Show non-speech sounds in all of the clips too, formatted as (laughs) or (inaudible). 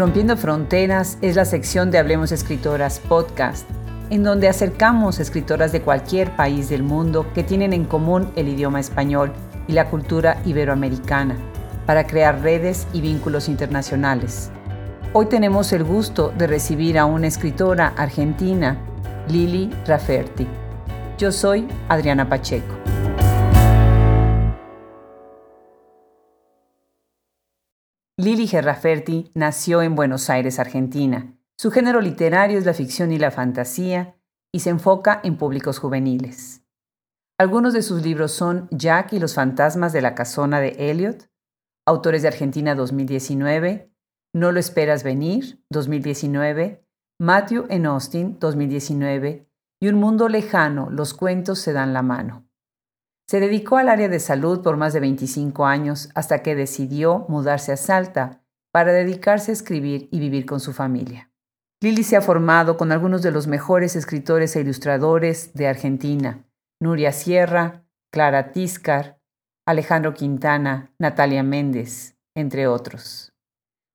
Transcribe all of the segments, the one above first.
Rompiendo Fronteras es la sección de Hablemos Escritoras podcast, en donde acercamos escritoras de cualquier país del mundo que tienen en común el idioma español y la cultura iberoamericana, para crear redes y vínculos internacionales. Hoy tenemos el gusto de recibir a una escritora argentina, Lili Rafferti. Yo soy Adriana Pacheco. Lili Gerraferti nació en Buenos Aires, Argentina. Su género literario es la ficción y la fantasía y se enfoca en públicos juveniles. Algunos de sus libros son Jack y los fantasmas de la casona de Elliot, Autores de Argentina 2019, No lo esperas venir 2019, Matthew en Austin 2019 y Un mundo lejano, los cuentos se dan la mano. Se dedicó al área de salud por más de 25 años hasta que decidió mudarse a Salta para dedicarse a escribir y vivir con su familia. Lili se ha formado con algunos de los mejores escritores e ilustradores de Argentina, Nuria Sierra, Clara Tiscar, Alejandro Quintana, Natalia Méndez, entre otros.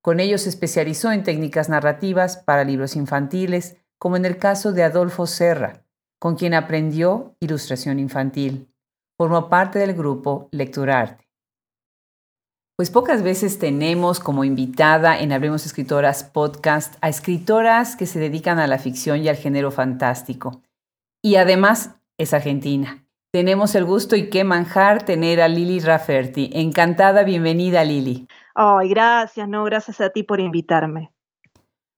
Con ellos se especializó en técnicas narrativas para libros infantiles, como en el caso de Adolfo Serra, con quien aprendió ilustración infantil. Formó parte del grupo Lecturarte. Pues pocas veces tenemos como invitada en Hablemos Escritoras podcast a escritoras que se dedican a la ficción y al género fantástico. Y además es argentina. Tenemos el gusto y qué manjar tener a Lili Rafferti. Encantada, bienvenida Lili. Ay, gracias, no, gracias a ti por invitarme.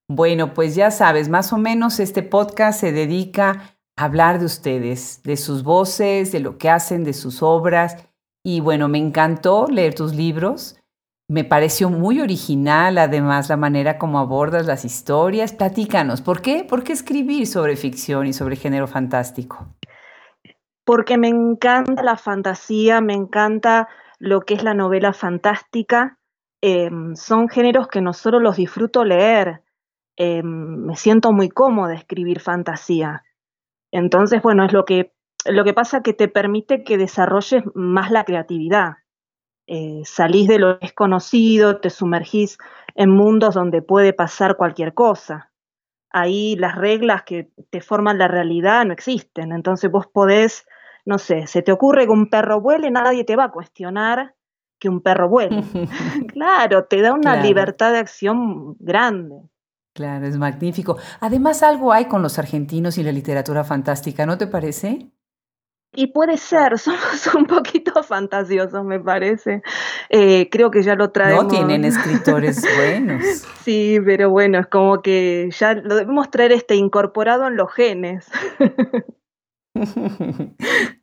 Bueno, pues ya sabes, más o menos este podcast se dedica hablar de ustedes, de sus voces, de lo que hacen, de sus obras. Y bueno, me encantó leer tus libros. Me pareció muy original, además, la manera como abordas las historias. Platícanos, ¿por qué? ¿Por qué escribir sobre ficción y sobre género fantástico? Porque me encanta la fantasía, me encanta lo que es la novela fantástica. Em, son géneros que no solo los disfruto leer, em, me siento muy cómoda escribir fantasía. Entonces, bueno, es lo que, lo que pasa que te permite que desarrolles más la creatividad. Eh, salís de lo desconocido, te sumergís en mundos donde puede pasar cualquier cosa. Ahí las reglas que te forman la realidad no existen. Entonces vos podés, no sé, se te ocurre que un perro vuele, nadie te va a cuestionar que un perro vuele. (laughs) claro, te da una libertad de acción grande. Claro, es magnífico. Además, algo hay con los argentinos y la literatura fantástica, ¿no te parece? Y puede ser, (laughs) somos un poquito fantasiosos, me parece. Eh, creo que ya lo traemos. No tienen (laughs) escritores buenos. Sí, pero bueno, es como que ya lo debemos traer este incorporado en los genes. (laughs)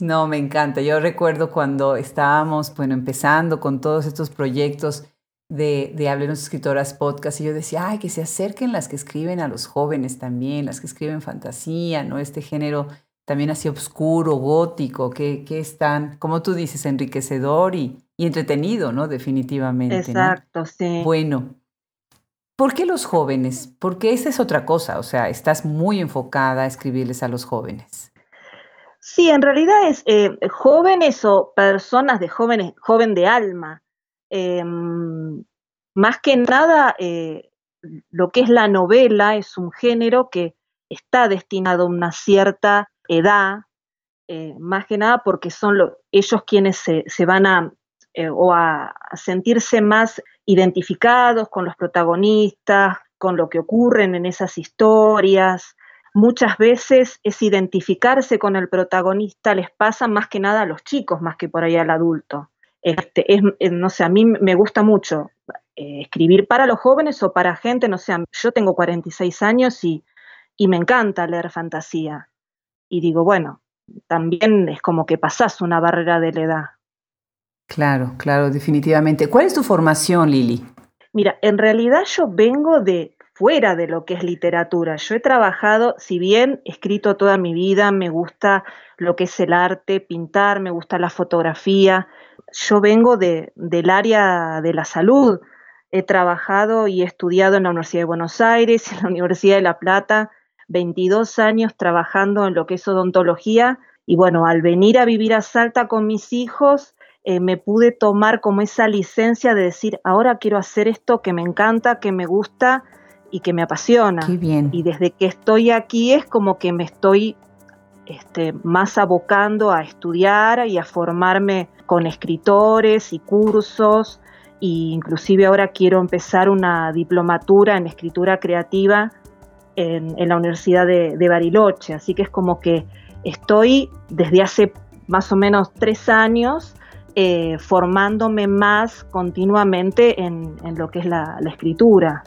No, me encanta. Yo recuerdo cuando estábamos, bueno, empezando con todos estos proyectos de, de Hablemos Escritoras Podcast y yo decía, ay, que se acerquen las que escriben a los jóvenes también, las que escriben fantasía, ¿no? Este género también así oscuro, gótico, que, que es tan, como tú dices, enriquecedor y, y entretenido, ¿no? Definitivamente. Exacto, sí. Bueno, ¿por qué los jóvenes? Porque esa es otra cosa, o sea, estás muy enfocada a escribirles a los jóvenes. Sí, en realidad es eh, jóvenes o personas de jóvenes, joven de alma, Em, más que nada, eh, lo que es la novela es un género que está destinado a una cierta edad, eh, más que nada porque son ellos quienes se, van a, eh, o a, sentirse más identificados con los protagonistas, con lo que ocurren en esas historias. Muchas veces es identificarse con el protagonista, les pasa más que nada a los chicos, más que por ahí al adulto. Este, es, no sé, a mí me gusta mucho eh, escribir para los jóvenes o para gente, no sé, yo tengo 46 años y, y me encanta leer fantasía. Y digo, bueno, también es como que pasás una barrera de la edad. Claro, claro, definitivamente. ¿Cuál es tu formación, Lili? Mira, en realidad yo vengo de fuera de lo que es literatura. Yo he trabajado, si bien he escrito toda mi vida, me gusta lo que es el arte, pintar, me gusta la fotografía, yo vengo de, del área de la salud. He trabajado y he estudiado en la Universidad de Buenos Aires, (laughs) en la Universidad de La Plata, 22 años trabajando en lo que es odontología. Y bueno, al venir a vivir a Salta con mis hijos, eh, me pude tomar como esa licencia de decir, ahora quiero hacer esto que me encanta, que me gusta y que me apasiona. bien. Y desde que estoy aquí es como que me estoy este, más abocando a estudiar y a formarme con escritores y cursos. E inclusive ahora quiero empezar una diplomatura en escritura creativa en, la Universidad de, Bariloche. Así que es como que estoy desde hace más o menos tres años eh, formándome más continuamente en, lo que es la, escritura.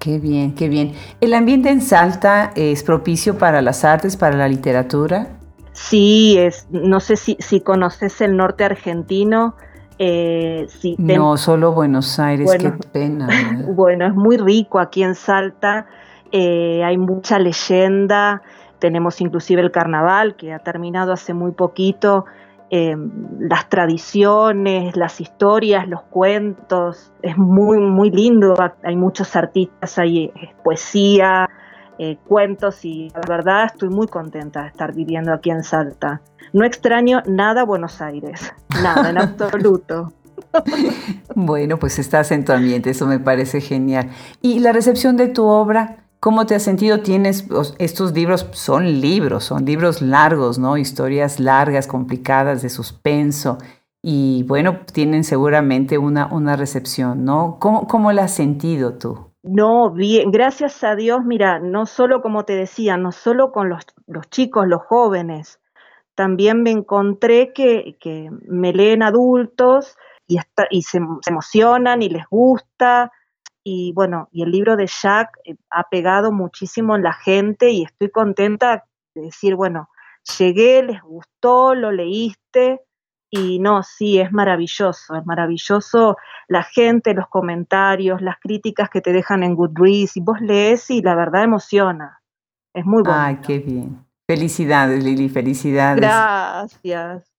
Qué bien, qué bien. ¿El ambiente en Salta es propicio para las artes, para la literatura? Sí, es, no sé si, conoces el norte argentino. Eh, no, solo Buenos Aires, qué pena. (laughs) bueno, es muy rico aquí en Salta. Eh, hay mucha leyenda, tenemos inclusive el carnaval que ha terminado hace muy poquito, eh, las tradiciones, las historias, los cuentos, es muy, muy lindo, hay muchos artistas, hay eh, poesía, cuentos y la verdad estoy muy contenta de estar viviendo aquí en Salta. No extraño nada Buenos Aires, (laughs) nada en absoluto. (laughs) bueno, pues estás en tu ambiente, eso me parece genial. ¿Y la recepción de tu obra? ¿Cómo te has sentido? Estos libros, son libros, son libros largos, ¿no? Historias largas, complicadas, de suspenso. Y bueno, tienen seguramente una, una recepción, ¿no? ¿Cómo, ¿Cómo la has sentido tú? No, bien, gracias a Dios, mira, no solo como te decía, no solo con los, los chicos, los jóvenes, también me encontré que, que me leen adultos y, y se, se emocionan y les gusta, y bueno, y el libro de Jack eh, ha pegado muchísimo en la gente y estoy contenta de decir, bueno, llegué, les gustó, lo leíste y no, sí, es maravilloso, es maravilloso la gente, los comentarios, las críticas que te dejan en Goodreads y vos lees y la verdad emociona. Es muy bueno. Ay, qué bien. Felicidades, Lili, felicidades. Gracias.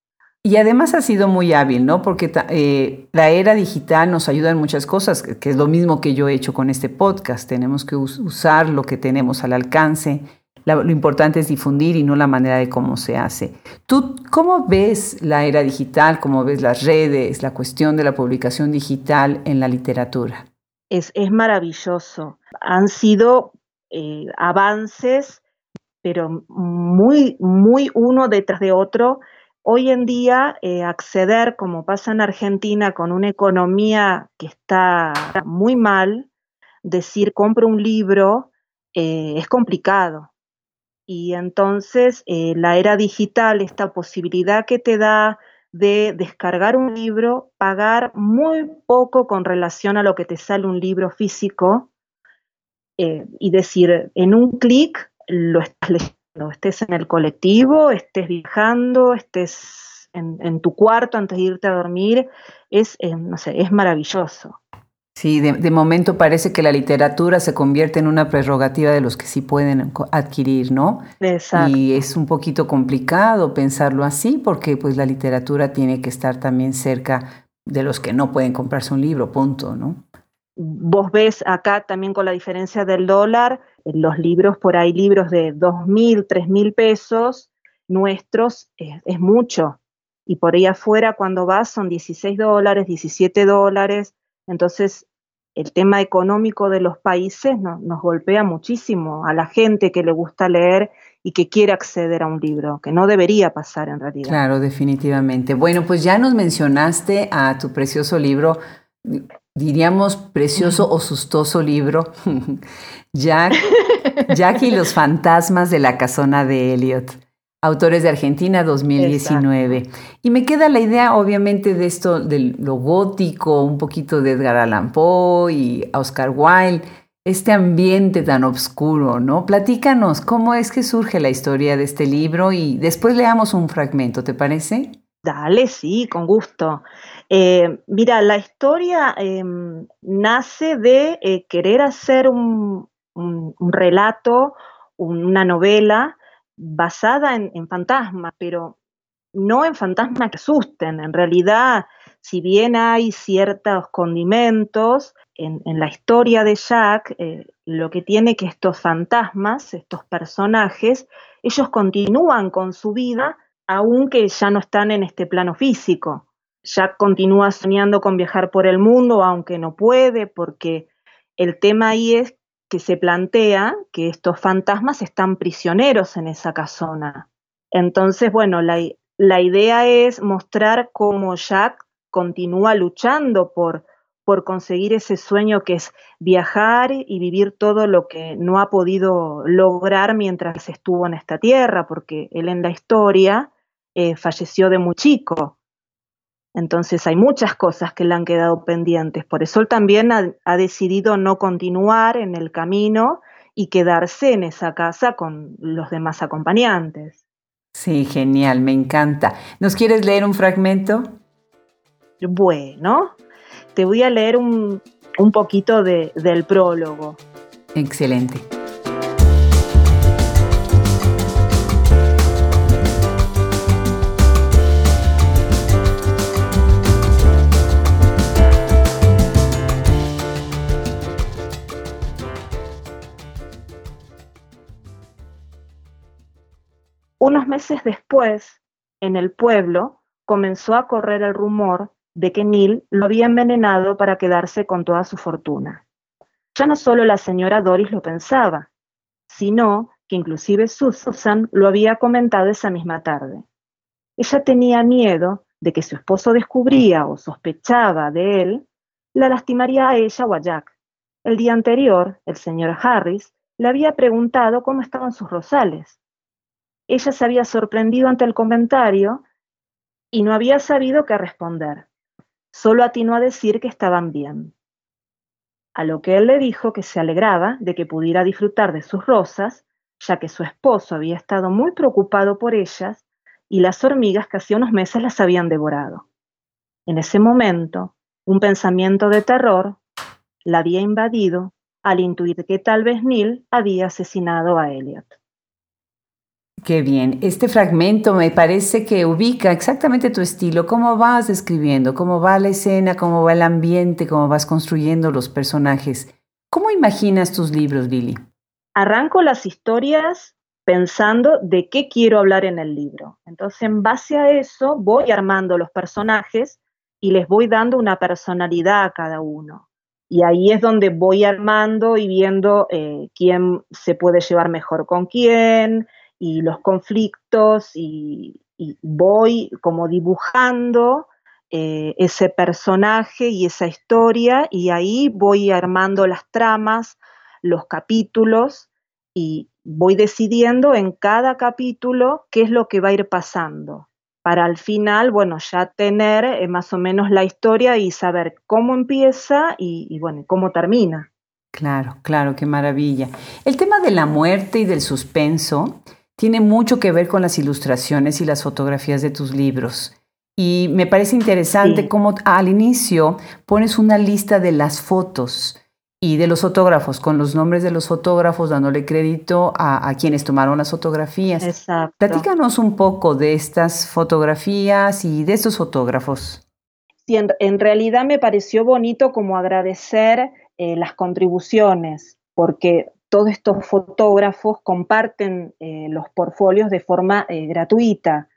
Y además ha sido muy hábil, ¿no? Porque eh, la era digital nos ayuda en muchas cosas, que es lo mismo que yo he hecho con este podcast. Tenemos que usar lo que tenemos al alcance. lo importante es difundir y no la manera de cómo se hace. ¿Tú cómo ves la era digital? ¿Cómo ves las redes, la cuestión de la publicación digital en la literatura? Es, maravilloso. Han sido eh, avances, pero muy, muy uno detrás de otro Hoy en día, eh, acceder, como pasa en Argentina, con una economía que está muy mal, decir compro un libro eh, es complicado. Y entonces eh, la era digital, esta posibilidad que te da de descargar un libro, pagar muy poco con relación a lo que te sale un libro físico, y decir, en un clic lo estás leyendo estés en el colectivo, estés viajando, estés en, tu cuarto antes de irte a dormir, es, eh, no sé, es maravilloso. Sí, de, momento parece que la literatura se convierte en una prerrogativa de los que sí pueden adquirir, ¿no? Exacto. Y es un poquito complicado pensarlo así porque pues la literatura tiene que estar también cerca de los que no pueden comprarse un libro, punto, ¿no? Vos ves acá también con la diferencia del dólar, los libros, por ahí libros de dos mil, tres mil pesos, nuestros es, mucho. Y por ahí afuera cuando vas son 16 dólares, 17 dólares. Entonces el tema económico de los países nos golpea muchísimo a la gente que le gusta leer y que quiere acceder a un libro, que no debería pasar en realidad. Claro, definitivamente. Bueno, pues ya nos mencionaste a tu precioso libro diríamos, precioso o sustoso libro, (laughs) Jack, Jack y los fantasmas de la casona de Elliot. Autores de Argentina 2019. Y me queda la idea, obviamente, de esto, de lo gótico, un poquito de Edgar Allan Poe y Oscar Wilde, este ambiente tan oscuro, ¿no? Platícanos, ¿cómo es que surge la historia de este libro? Y después leamos un fragmento, ¿te parece? Dale, sí, con gusto. Eh, mira, la historia em, nace de eh, querer hacer un, relato, una novela basada en, fantasmas, pero no en fantasmas que asusten. En realidad, si bien hay ciertos condimentos en, la historia de Jack, eh, lo que tiene que estos fantasmas, estos personajes, ellos continúan con su vida aunque ya no están en este plano físico. Jack continúa soñando con viajar por el mundo, aunque no puede, porque el tema ahí es que se plantea que estos fantasmas están prisioneros en esa casona. Entonces, bueno, la, la idea es mostrar cómo Jack continúa luchando por, por conseguir ese sueño que es viajar y vivir todo lo que no ha podido lograr mientras estuvo en esta tierra, porque él en la historia eh, falleció de muy chico. Entonces hay muchas cosas que le han quedado pendientes. Por eso él también ha, ha, decidido no continuar en el camino y quedarse en esa casa con los demás acompañantes. Sí, genial, me encanta. ¿Nos quieres leer un fragmento? Bueno, te voy a leer un, un poquito de, del prólogo. Excelente. Unos meses después, en el pueblo, comenzó a correr el rumor de que Neil lo había envenenado para quedarse con toda su fortuna. Ya no solo la señora Doris lo pensaba, sino que inclusive Susan lo había comentado esa misma tarde. Ella tenía miedo de que su esposo descubría o sospechaba de él, la lastimaría a ella o a Jack. El día anterior, el señor Harris le había preguntado cómo estaban sus rosales, ella se había sorprendido ante el comentario y no había sabido qué responder. Solo atinó a decir que estaban bien. A lo que él le dijo que se alegraba de que pudiera disfrutar de sus rosas, ya que su esposo había estado muy preocupado por ellas y las hormigas que hacía unos meses las habían devorado. En ese momento, un pensamiento de terror la había invadido al intuir que tal vez Neil había asesinado a Elliot. Qué bien. Este fragmento me parece que ubica exactamente tu estilo, cómo vas escribiendo, cómo va la escena, cómo va el ambiente, cómo vas construyendo los personajes. ¿Cómo imaginas tus libros, Lily? Arranco las historias pensando de qué quiero hablar en el libro. Entonces, en base a eso, voy armando los personajes y les voy dando una personalidad a cada uno. Y ahí es donde voy armando y viendo eh, quién se puede llevar mejor con quién, y los conflictos y, voy como dibujando eh, ese personaje y esa historia y ahí voy armando las tramas, los capítulos y voy decidiendo en cada capítulo qué es lo que va a ir pasando para al final, bueno, ya tener eh, más o menos la historia y saber cómo empieza y, y bueno, cómo termina. Claro, claro, qué maravilla. El tema de la muerte y del suspenso tiene mucho que ver con las ilustraciones y las fotografías de tus libros. Y me parece interesante cómo al inicio pones una lista de las fotos y de los fotógrafos, con los nombres de los fotógrafos, dándole crédito a, quienes tomaron las fotografías. Exacto. Platícanos un poco de estas fotografías y de estos fotógrafos. Sí, en, realidad me pareció bonito como agradecer eh, las contribuciones, porque todos estos fotógrafos comparten eh, los portfolios de forma eh, gratuita.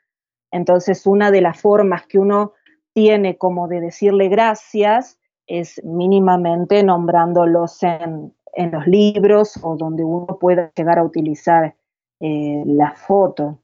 Entonces, una de las formas que uno tiene como de decirle gracias es mínimamente nombrándolos en, los libros o donde uno pueda llegar a utilizar eh, la foto.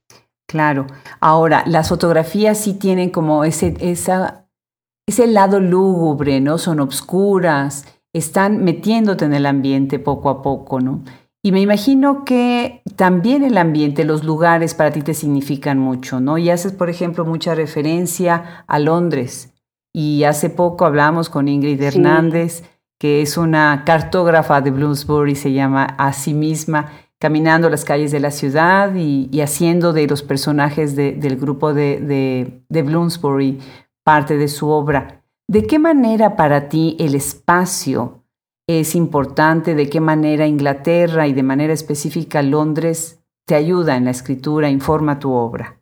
Claro. Ahora, las fotografías sí tienen como ese, ese lado lúgubre, ¿no? Son obscuras están metiéndote en el ambiente poco a poco, ¿no? Y me imagino que también el ambiente, los lugares para ti te significan mucho, ¿no? Y haces, por ejemplo, mucha referencia a Londres. Y hace poco hablamos con Ingrid Hernández, que es una cartógrafa de Bloomsbury, se llama a sí misma, caminando las calles de la ciudad y, haciendo de los personajes del grupo de, de, de Bloomsbury parte de su obra. ¿De qué manera para ti el espacio es importante? ¿De qué manera Inglaterra y de manera específica Londres te ayuda en la escritura, informa tu obra?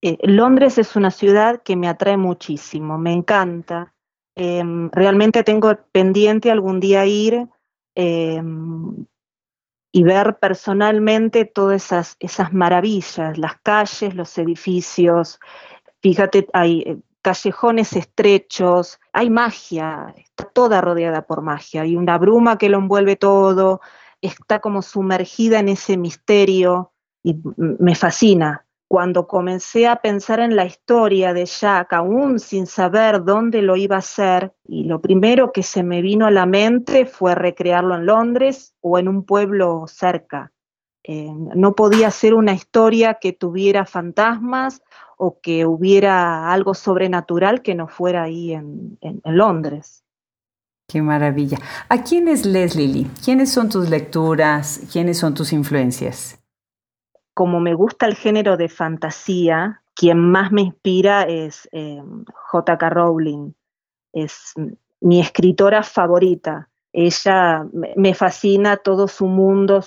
Eh, Londres es una ciudad que me atrae muchísimo, me encanta. Em, realmente tengo pendiente algún día ir em, y ver personalmente todas esas, esas maravillas, las calles, los edificios. Fíjate, hay, callejones estrechos, hay magia, está toda rodeada por magia, hay una bruma que lo envuelve todo, está como sumergida en ese misterio y me fascina. Cuando comencé a pensar en la historia de Jack, aún sin saber dónde lo iba a hacer, y lo primero que se me vino a la mente fue recrearlo en Londres o en un pueblo cerca. Eh, no podía ser una historia que tuviera fantasmas o que hubiera algo sobrenatural que no fuera ahí en, Londres. Qué maravilla. ¿A quién es Leslie ¿Quiénes son tus lecturas? ¿Quiénes son tus influencias? Como me gusta el género de fantasía, quien más me inspira es eh, J.K. Rowling. Es mi escritora favorita. Ella me fascina todo su mundo,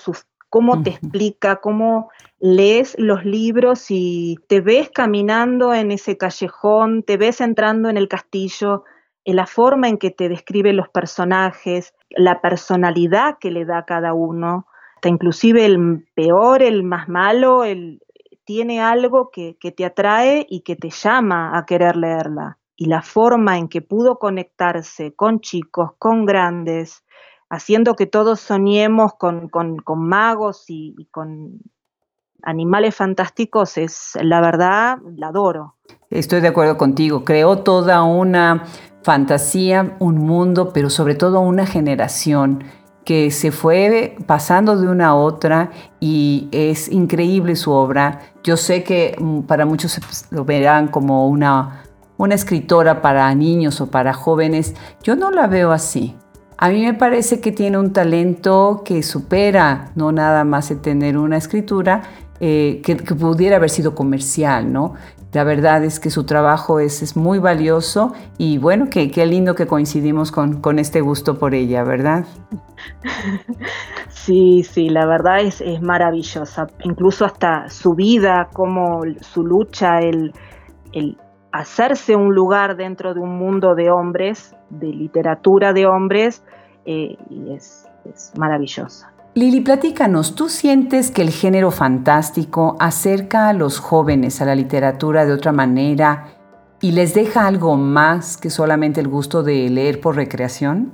cómo te explica, cómo lees los libros y te ves caminando en ese callejón, te ves entrando en el castillo, en la forma en que te describe los personajes, la personalidad que le da a cada uno, hasta inclusive el peor, el más malo, el, tiene algo que, que te atrae y que te llama a querer leerla. Y la forma en que pudo conectarse con chicos, con grandes, haciendo que todos soñemos con, magos y, con animales fantásticos es, la verdad, la adoro. Estoy de acuerdo contigo. Creó toda una fantasía, un mundo, pero sobre todo una generación que se fue pasando de una a otra y es increíble su obra. Yo sé que mm, para muchos lo verán como una, una escritora para niños o para jóvenes. Yo no la veo así. A mí me parece que tiene un talento que supera no nada más el tener una escritura eh, que, pudiera haber sido comercial, ¿no? La verdad es que su trabajo es, muy valioso y bueno, qué lindo que coincidimos con, con, este gusto por ella, ¿verdad? Sí, sí, la verdad es, es maravillosa. Incluso hasta su vida, como su lucha, el, el hacerse un lugar dentro de un mundo de hombres, de literatura de hombres, eh, y es, es maravillosa. Lili, platícanos, ¿tú sientes que el género fantástico acerca a los jóvenes a la literatura de otra manera y les deja algo más que solamente el gusto de leer por recreación?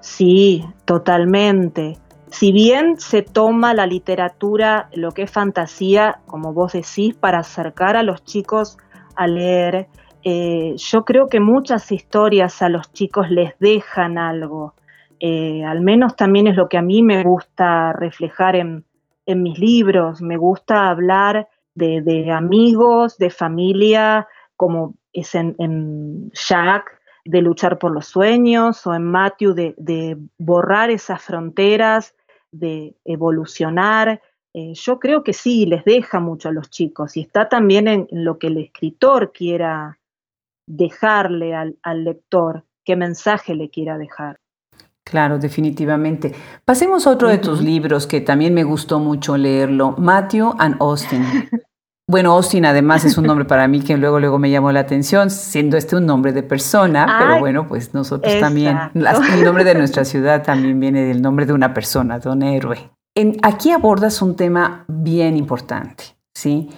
Sí, totalmente. Si bien se toma la literatura, lo que es fantasía, como vos decís, para acercar a los chicos a leer, eh, yo creo que muchas historias a los chicos les dejan algo. Eh, al menos también es lo que a mí me gusta reflejar en, mis libros. Me gusta hablar de, amigos, de familia, como es en, Jack, de luchar por los sueños, o en Matthew, de borrar esas fronteras, de evolucionar. Eh, yo creo que sí, les deja mucho a los chicos y está también en, lo que el escritor quiera dejarle al, lector, qué mensaje le quiera dejar. Claro, definitivamente. Pasemos a otro de tus libros que también me gustó mucho leerlo, Matthew and Austin. (laughs) Bueno, Austin además es un nombre para mí que luego luego me llamó la atención, siendo este un nombre de persona, pero bueno, pues nosotros también, el nombre de nuestra ciudad también viene del nombre de una persona, de un héroe aquí abordas un tema bien importante, ¿sí?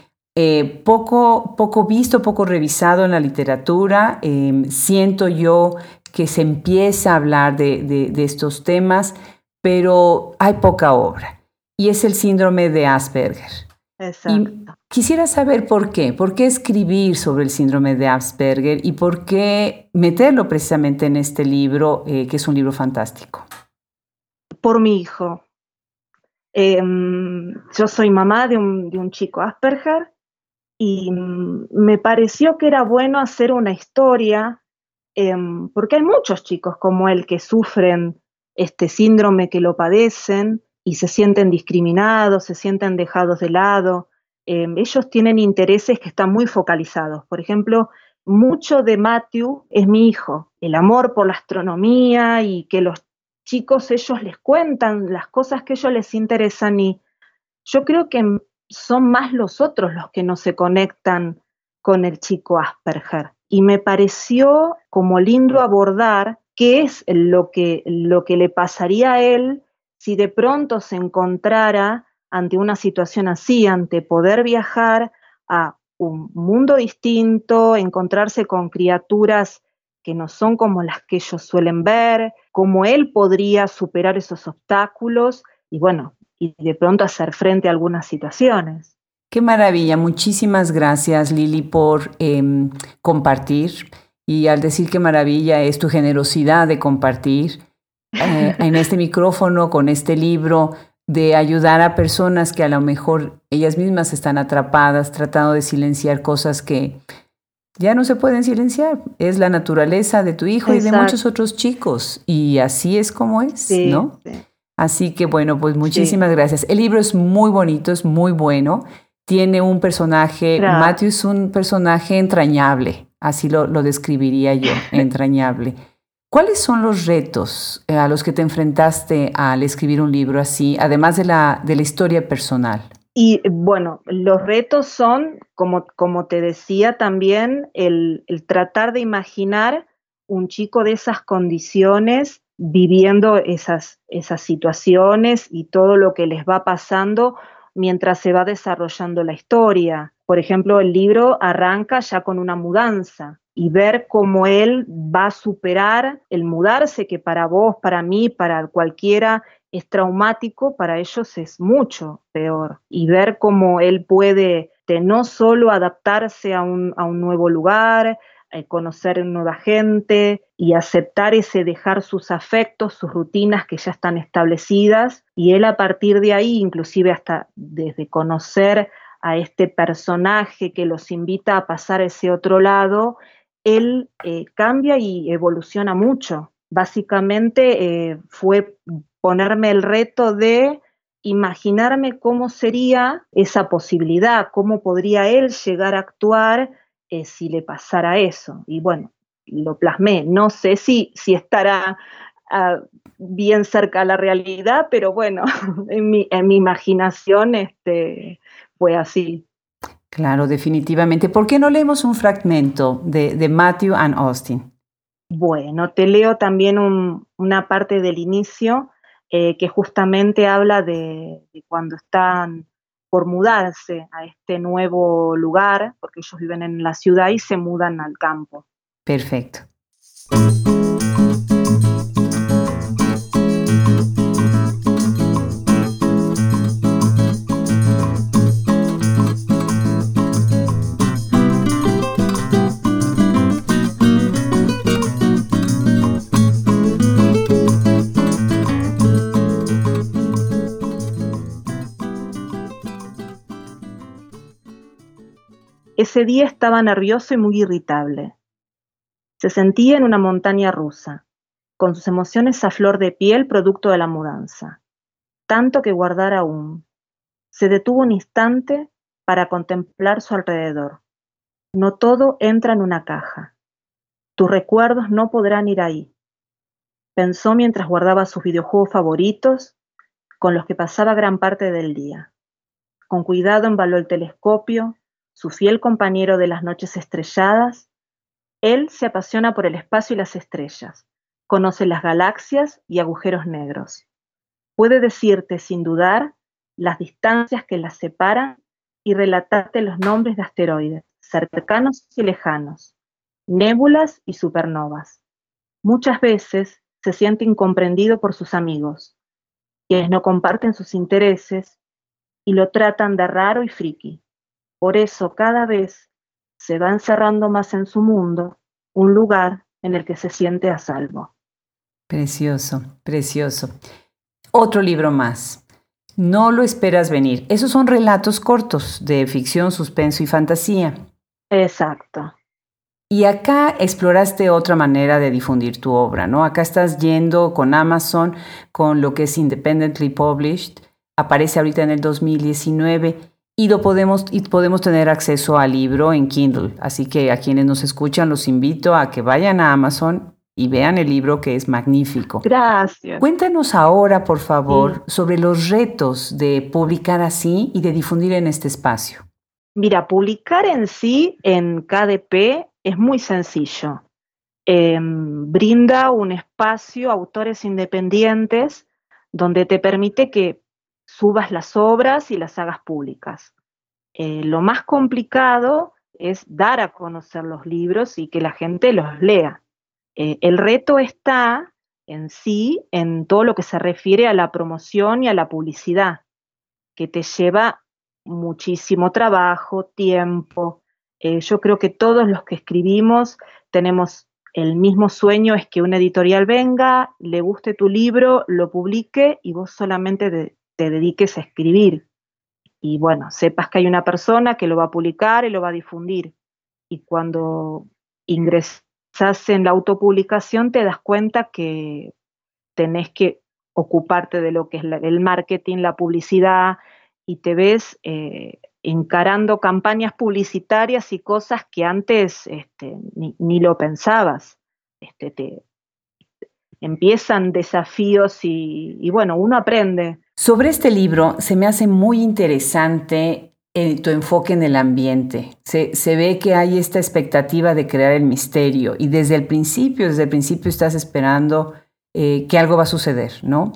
Eh, poco, poco visto, poco revisado en la literatura. Em, siento yo que se empieza a hablar de, estos temas, pero hay poca obra. Y es el síndrome de Asperger. Exacto. quisiera saber por qué. ¿Por qué escribir sobre el síndrome de Asperger y por qué meterlo precisamente en este libro, eh, que es un libro fantástico? Por mi hijo. Em, yo soy mamá de un, chico Asperger y mm, me pareció que era bueno hacer una historia, em, porque hay muchos chicos como él que sufren este síndrome, que lo padecen y se sienten discriminados, se sienten dejados de lado. Em, ellos tienen intereses que están muy focalizados. Por ejemplo, mucho de Matthew es mi hijo, el amor por la astronomía y que los chicos ellos les cuentan las cosas que ellos les interesan y yo creo que son más los otros los que no se conectan con el chico Asperger. Y me pareció como lindo abordar qué es lo que, lo que le pasaría a él si de pronto se encontrara ante una situación así, ante poder viajar a un mundo distinto, encontrarse con criaturas que no son como las que ellos suelen ver, cómo él podría superar esos obstáculos y bueno, y de pronto hacer frente a algunas situaciones. Qué maravilla, muchísimas gracias Lili por em, compartir y al decir qué maravilla es tu generosidad de compartir eh, en este micrófono con este libro de ayudar a personas que a lo mejor ellas mismas están atrapadas tratando de silenciar cosas que ya no se pueden silenciar. Es la naturaleza de tu hijo y de muchos otros chicos. Y así es como es, ¿no? Así que bueno, pues muchísimas gracias. El libro es muy bonito, es muy bueno. Tiene un personaje, Matthew es un personaje entrañable, así lo, lo describiría yo, (laughs) entrañable. ¿Cuáles son los retos eh, a los que te enfrentaste al escribir un libro así, además de la, de la historia personal? Y bueno, los retos son, como, te decía también, el, el, tratar de imaginar un chico de esas condiciones viviendo esas, esas situaciones y todo lo que les va pasando mientras se va desarrollando la historia. Por ejemplo, el libro arranca ya con una mudanza y ver cómo él va a superar el mudarse, que para vos, para mí, para cualquiera es traumático, para ellos es mucho peor. Y ver cómo él puede no solo adaptarse a un, nuevo lugar, eh, conocer nueva gente y aceptar ese dejar sus afectos, sus rutinas que ya están establecidas, y él a partir de ahí, inclusive hasta desde conocer a este personaje que los invita a pasar a ese otro lado, él eh, cambia y evoluciona mucho. Básicamente eh, fue ponerme el reto de imaginarme cómo sería esa posibilidad, cómo podría él llegar a actuar eh, si le pasara eso. Y bueno, lo plasmé. No sé si, si estará ah, bien cerca a la realidad, pero bueno, (laughs) en mi, en mi imaginación este, fue así. Claro, definitivamente. ¿Por qué no leemos un fragmento de, Matthew and Austin? Bueno, te leo también una parte del inicio eh, que justamente habla de, cuando están por mudarse a este nuevo lugar, porque ellos viven en la ciudad y se mudan al campo. Perfecto. Ese día estaba nervioso y muy irritable. Se sentía en una montaña rusa, con sus emociones a flor de piel producto de la mudanza, tanto que guardar aún. Se detuvo un instante para contemplar su alrededor. No todo entra en una caja. Tus recuerdos no podrán ir ahí. Pensó mientras guardaba sus videojuegos favoritos, con los que pasaba gran parte del día. Con cuidado embaló el telescopio, su fiel compañero de las noches estrelladas, él se apasiona por el espacio y las estrellas, conoce las galaxias y agujeros negros. Puede decirte sin dudar las distancias que las separan y relatarte los nombres de asteroides, cercanos y lejanos, nébulas y supernovas. Muchas veces se siente incomprendido por sus amigos, quienes no comparten sus intereses y lo tratan de raro y friki. Por eso cada vez se va encerrando más en su mundo, un lugar en el que se siente a salvo. Precioso, precioso. Otro libro más. No lo esperas venir. Esos son relatos cortos de ficción, suspenso y fantasía. Exacto. Y acá exploraste otra manera de difundir tu obra, ¿no? Acá estás yendo con Amazon, con lo que es independently published. Aparece ahorita en el 2019 y lo podemos, y podemos tener acceso al libro en Kindle. Así que a quienes nos escuchan los invito a que vayan a Amazon y vean el libro que es magnífico. Gracias. Cuéntanos ahora, por favor, sobre los retos de publicar así y de difundir en este espacio. Mira, publicar en sí en KDP es muy sencillo. Em, brinda un espacio a autores independientes donde te permite que subas las obras y las hagas públicas. Eh, lo más complicado es dar a conocer los libros y que la gente los lea. Eh, el reto está en sí en todo lo que se refiere a la promoción y a la publicidad, que te lleva muchísimo trabajo, tiempo. Eh, yo creo que todos los que escribimos tenemos el mismo sueño, es que una editorial venga, le guste tu libro, lo publique y vos solamente te dediques a escribir y bueno, sepas que hay una persona que lo va a publicar y lo va a difundir. Y cuando ingresas en la autopublicación te das cuenta que tenés que ocuparte de lo que es el marketing, la publicidad, y te ves eh, encarando campañas publicitarias y cosas que antes este, ni, lo pensabas. Este, te, empiezan desafíos y, bueno, uno aprende. Sobre este libro se me hace muy interesante eh, tu enfoque en el ambiente. Se, ve que hay esta expectativa de crear el misterio y desde el principio, desde el principio estás esperando eh, que algo va a suceder, ¿no?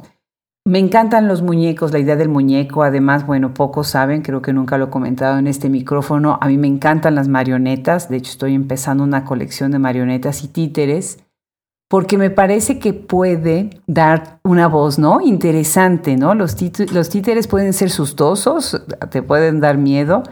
Me encantan los muñecos, la idea del muñeco. Además, bueno, pocos saben, creo que nunca lo he comentado en este micrófono. A mí me encantan las marionetas. De hecho, estoy empezando una colección de marionetas y títeres porque me parece que puede dar una voz, ¿no? Interesante, ¿no? Los, títeres pueden ser sustosos, te pueden dar miedo,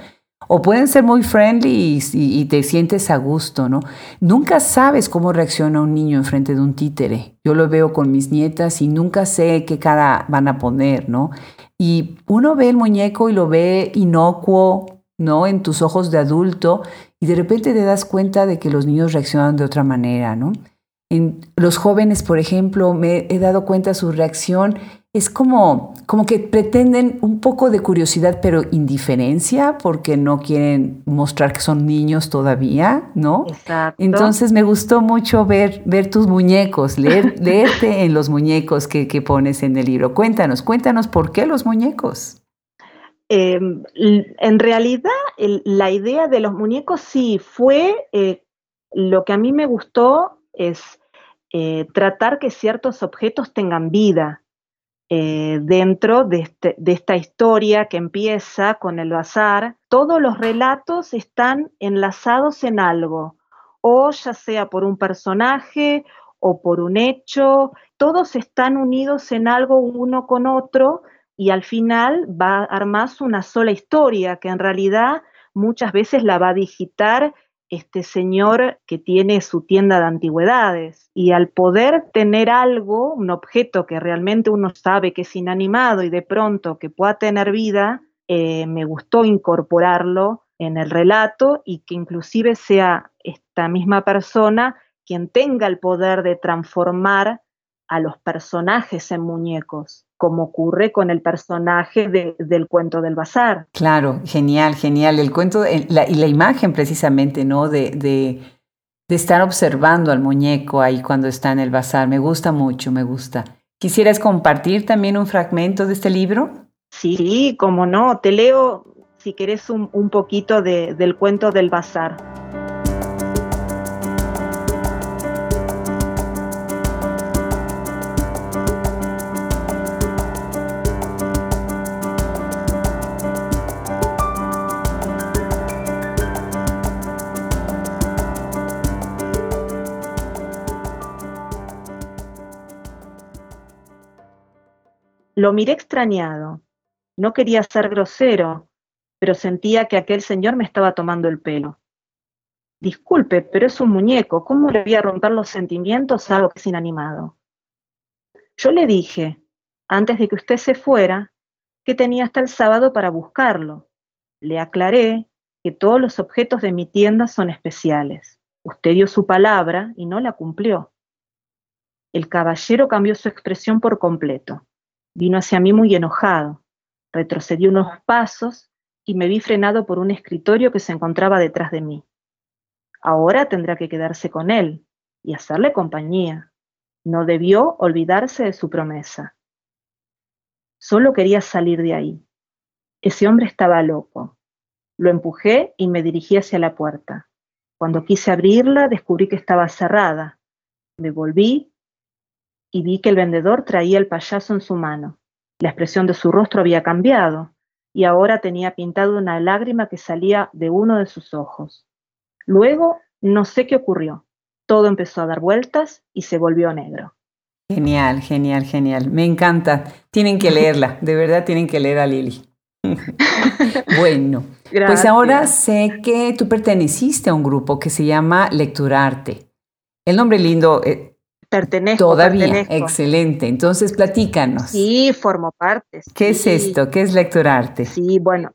o pueden ser muy friendly y, te sientes a gusto, ¿no? Nunca sabes cómo reacciona un niño enfrente de un títere. Yo lo veo con mis nietas y nunca sé qué cara van a poner, ¿no? Y uno ve el muñeco y lo ve inocuo, ¿no? En tus ojos de adulto y de repente te das cuenta de que los niños reaccionan de otra manera, ¿no? En los jóvenes, por ejemplo, me he dado cuenta su reacción es como, como que pretenden un poco de curiosidad, pero indiferencia, porque no quieren mostrar que son niños todavía, ¿no? Exacto. Entonces me gustó mucho ver, ver tus muñecos, leer, (laughs) leerte en los muñecos que, pones en el libro. Cuéntanos, cuéntanos por qué los muñecos. Em, en realidad, la idea de los muñecos sí fue eh, lo que a mí me gustó es eh, tratar que ciertos objetos tengan vida eh, dentro este, de, esta historia que empieza con el bazar. Todos los relatos están enlazados en algo, o ya sea por un personaje o por un hecho, todos están unidos en algo uno con otro y al final va a armarse una sola historia que en realidad muchas veces la va a digitar este señor que tiene su tienda de antigüedades y al poder tener algo, un objeto que realmente uno sabe que es inanimado y de pronto que pueda tener vida, eh, me gustó incorporarlo en el relato y que inclusive sea esta misma persona quien tenga el poder de transformar a los personajes en muñecos como ocurre con el personaje del cuento del bazar. Claro, genial, genial. El cuento y la imagen precisamente, ¿no? De, de, estar observando al muñeco ahí cuando está en el bazar. Me gusta mucho, me gusta. ¿Quisieras compartir también un fragmento de este libro? Sí, como no. Te leo, si querés, un, un poquito del cuento del bazar. Lo miré extrañado. No quería ser grosero, pero sentía que aquel señor me estaba tomando el pelo. Disculpe, pero es un muñeco. ¿Cómo le voy a romper los sentimientos a algo que es inanimado? Yo le dije, antes de que usted se fuera, que tenía hasta el sábado para buscarlo. Le aclaré que todos los objetos de mi tienda son especiales. Usted dio su palabra y no la cumplió. El caballero cambió su expresión por completo. Vino hacia mí muy enojado. Retrocedí unos pasos y me vi frenado por un escritorio que se encontraba detrás de mí. Ahora tendrá que quedarse con él y hacerle compañía. No debió olvidarse de su promesa. Solo quería salir de ahí. Ese hombre estaba loco. Lo empujé y me dirigí hacia la puerta. Cuando quise abrirla, descubrí que estaba cerrada. Me volví y vi que el vendedor traía el payaso en su mano. La expresión de su rostro había cambiado. y ahora tenía pintado una lágrima que salía de uno de sus ojos. Luego, no sé qué ocurrió. Todo empezó a dar vueltas y se volvió negro. Genial, genial, genial. Me encanta. Tienen que leerla, de verdad tienen que leer a Lili. (laughs) bueno, pues ahora sé que tú perteneciste a un grupo que se llama Lecturarte. El nombre lindo. Eh, pertenezco. Todavía, excelente. Entonces, platícanos. Sí, formo parte. ¿Qué es esto? ¿Qué es Lecturarte? Sí, bueno,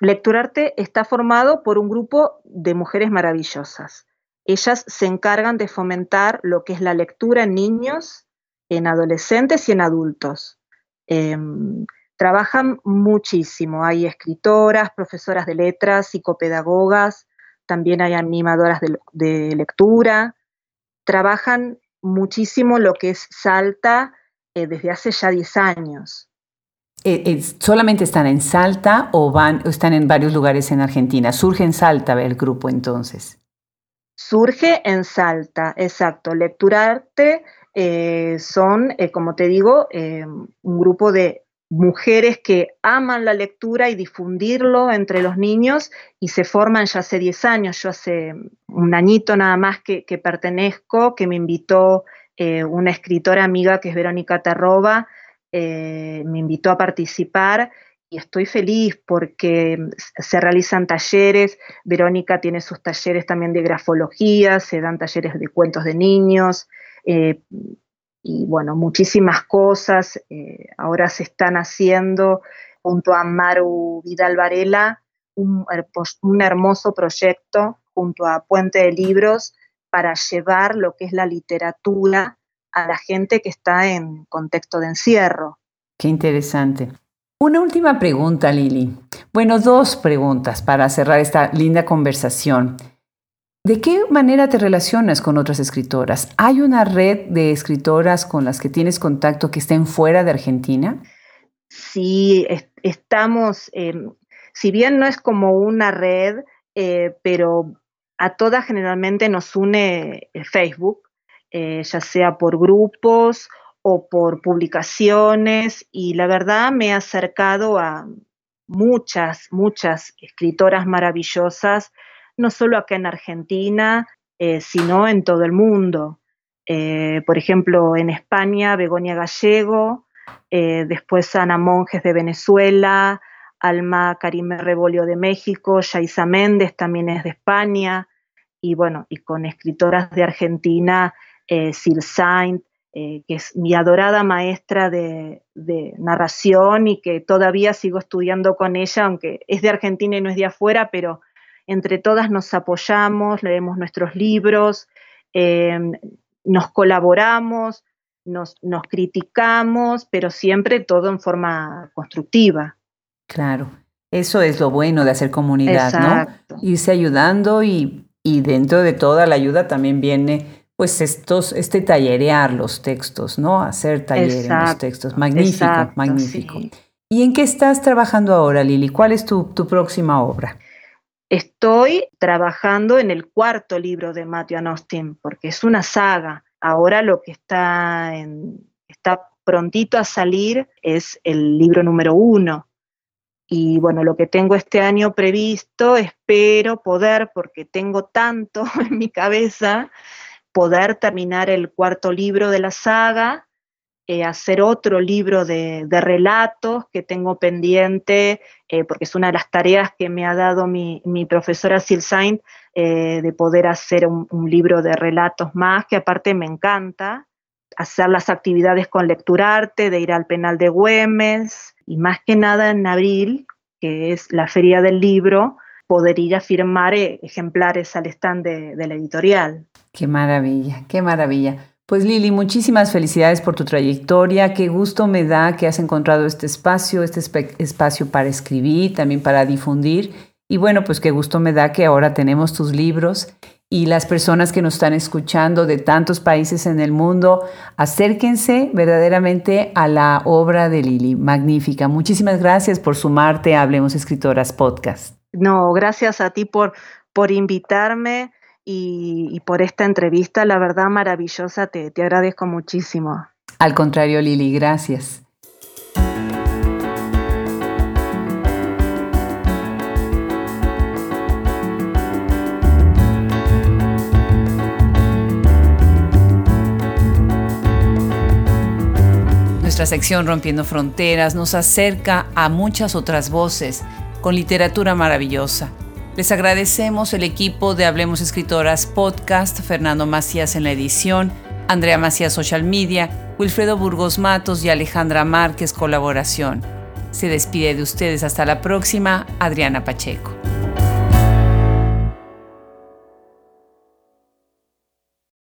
Lecturarte está formado por un grupo de mujeres maravillosas. Ellas se encargan de fomentar lo que es la lectura en niños, en adolescentes y en adultos. Em, trabajan muchísimo. Hay escritoras, profesoras de letras, psicopedagogas, también hay animadoras de, lectura. Trabajan muchísimo lo que es Salta eh, desde hace ya 10 años. Eh, ¿Solamente están en Salta o van, están en varios lugares en Argentina? ¿Surge en Salta el grupo entonces? Surge en Salta, exacto. Lecturarte eh, son, como te digo, un grupo de mujeres que aman la lectura y difundirlo entre los niños y se forman ya hace 10 años, yo hace un añito nada más que, pertenezco, que me invitó eh, una escritora amiga que es Verónica Terroba, eh, me invitó a participar y estoy feliz porque se realizan talleres, Verónica tiene sus talleres también de grafología, se dan talleres de cuentos de niños, eh, y bueno, muchísimas cosas eh, ahora se están haciendo junto a Maru Vidal Varela, un, un, hermoso proyecto junto a Puente de Libros para llevar lo que es la literatura a la gente que está en contexto de encierro. Qué interesante. Una última pregunta, Lili. Bueno, dos preguntas para cerrar esta linda conversación. ¿De qué manera te relacionas con otras escritoras? ¿Hay una red de escritoras con las que tienes contacto que estén fuera de Argentina? Sí, estamos, em, si bien no es como una red, eh, pero a todas generalmente nos une eh, Facebook, eh, ya sea por grupos o por publicaciones, y la verdad me he acercado a muchas, muchas escritoras maravillosas no solo acá en Argentina, eh, sino en todo el mundo. Eh, por ejemplo, en España, Begonia Gallego, eh, después Ana Monjes de Venezuela, Alma Karime Rebolio de México, Yaisa Méndez también es de España, y bueno, y con escritoras de Argentina, Sil Saint, que es mi adorada maestra de, de, narración y que todavía sigo estudiando con ella, aunque es de Argentina y no es de afuera, pero entre todas nos apoyamos, leemos nuestros libros, eh, nos colaboramos, nos, criticamos, pero siempre todo en forma constructiva. Claro, eso es lo bueno de hacer comunidad, ¿no? Irse ayudando y, dentro de toda la ayuda también viene pues estos, este tallerear los textos, ¿no? Hacer talleres en los textos. Magnífico, magnífico. ¿Y en qué estás trabajando ahora, Lili? ¿Cuál es tu, tu próxima obra? Estoy trabajando en el cuarto libro de Matthew Austin, porque es una saga. Ahora lo que está, está prontito a salir es el libro número uno. Y bueno, lo que tengo este año previsto, espero poder, porque tengo tanto (laughs) en mi cabeza, poder terminar el cuarto libro de la saga eh, hacer otro libro de, relatos que tengo pendiente, eh, porque es una de las tareas que me ha dado mi, profesora Sil Saint, eh, de poder hacer un, libro de relatos más, que aparte me encanta, hacer las actividades con lecturarte, de ir al penal de Güemes, y más que nada en abril, que es la feria del libro, poder ir a firmar ejemplares al stand de la editorial. Qué maravilla, qué maravilla. Pues Lili, muchísimas felicidades por tu trayectoria. Qué gusto me da que has encontrado este espacio, este espacio para escribir, también para difundir. Y bueno, pues qué gusto me da que ahora tenemos tus libros y las personas que nos están escuchando de tantos países en el mundo, acérquense verdaderamente a la obra de Lili. Magnífica. Muchísimas gracias por sumarte a Hablemos Escritoras Podcast. No, gracias a ti por, por invitarme y, por esta entrevista, la verdad maravillosa, te, te agradezco muchísimo. Al contrario, Lili, gracias. Nuestra sección Rompiendo Fronteras nos acerca a muchas otras voces con literatura maravillosa les agradecemos el equipo de Hablemos Escritoras Podcast, Fernando Macías en la edición, Andrea Macías Social Media, Wilfredo Burgos Matos y Alejandra Márquez Colaboración. Se despide de ustedes hasta la próxima, Adriana Pacheco.